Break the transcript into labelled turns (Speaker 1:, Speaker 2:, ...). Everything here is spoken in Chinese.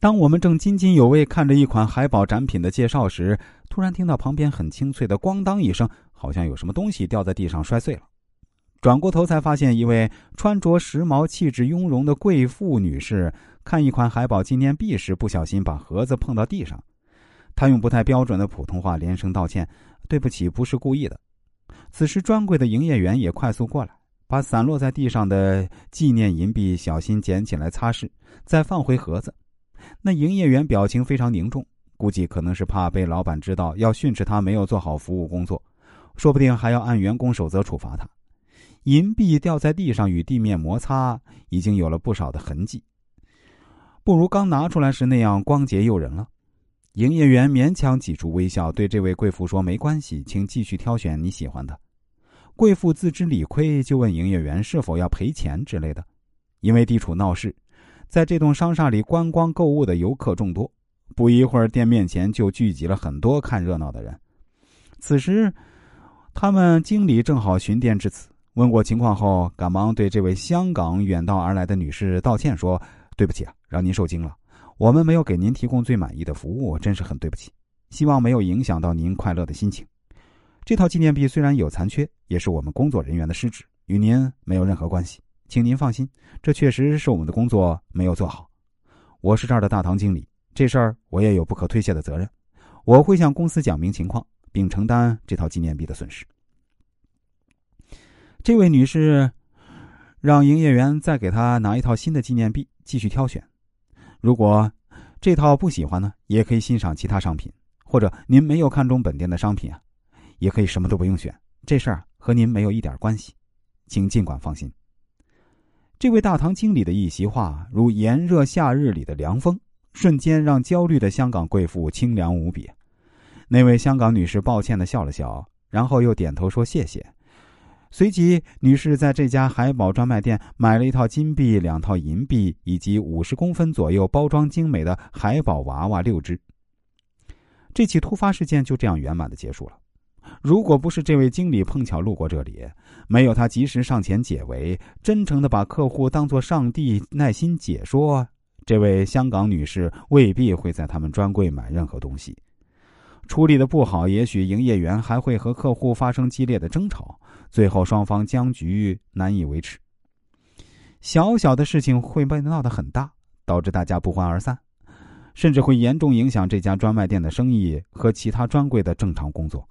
Speaker 1: 当我们正津津有味看着一款海宝展品的介绍时，突然听到旁边很清脆的“咣当”一声，好像有什么东西掉在地上摔碎了。转过头才发现，一位穿着时髦、气质雍容的贵妇女士看一款海宝纪念币时，不小心把盒子碰到地上。她用不太标准的普通话连声道歉：“对不起，不是故意的。”此时，专柜的营业员也快速过来，把散落在地上的纪念银币小心捡起来擦拭，再放回盒子。那营业员表情非常凝重，估计可能是怕被老板知道要训斥他没有做好服务工作，说不定还要按员工守则处罚他。银币掉在地上与地面摩擦，已经有了不少的痕迹，不如刚拿出来时那样光洁诱人了。营业员勉强挤出微笑，对这位贵妇说：“没关系，请继续挑选你喜欢的。”贵妇自知理亏，就问营业员是否要赔钱之类的，因为地处闹市。在这栋商厦里观光购物的游客众多，不一会儿，店面前就聚集了很多看热闹的人。此时，他们经理正好巡店至此，问过情况后，赶忙对这位香港远道而来的女士道歉说：“对不起啊，让您受惊了。我们没有给您提供最满意的服务，真是很对不起。希望没有影响到您快乐的心情。这套纪念币虽然有残缺，也是我们工作人员的失职，与您没有任何关系。”请您放心，这确实是我们的工作没有做好。我是这儿的大堂经理，这事儿我也有不可推卸的责任。我会向公司讲明情况，并承担这套纪念币的损失。这位女士让营业员再给她拿一套新的纪念币，继续挑选。如果这套不喜欢呢，也可以欣赏其他商品，或者您没有看中本店的商品啊，也可以什么都不用选。这事儿和您没有一点关系，请尽管放心。这位大堂经理的一席话，如炎热夏日里的凉风，瞬间让焦虑的香港贵妇清凉无比。那位香港女士抱歉的笑了笑，然后又点头说谢谢。随即，女士在这家海宝专卖店买了一套金币、两套银币以及五十公分左右、包装精美的海宝娃娃六只。这起突发事件就这样圆满的结束了。如果不是这位经理碰巧路过这里，没有他及时上前解围，真诚的把客户当作上帝，耐心解说，这位香港女士未必会在他们专柜买任何东西。处理的不好，也许营业员还会和客户发生激烈的争吵，最后双方僵局难以维持。小小的事情会被闹得很大，导致大家不欢而散，甚至会严重影响这家专卖店的生意和其他专柜的正常工作。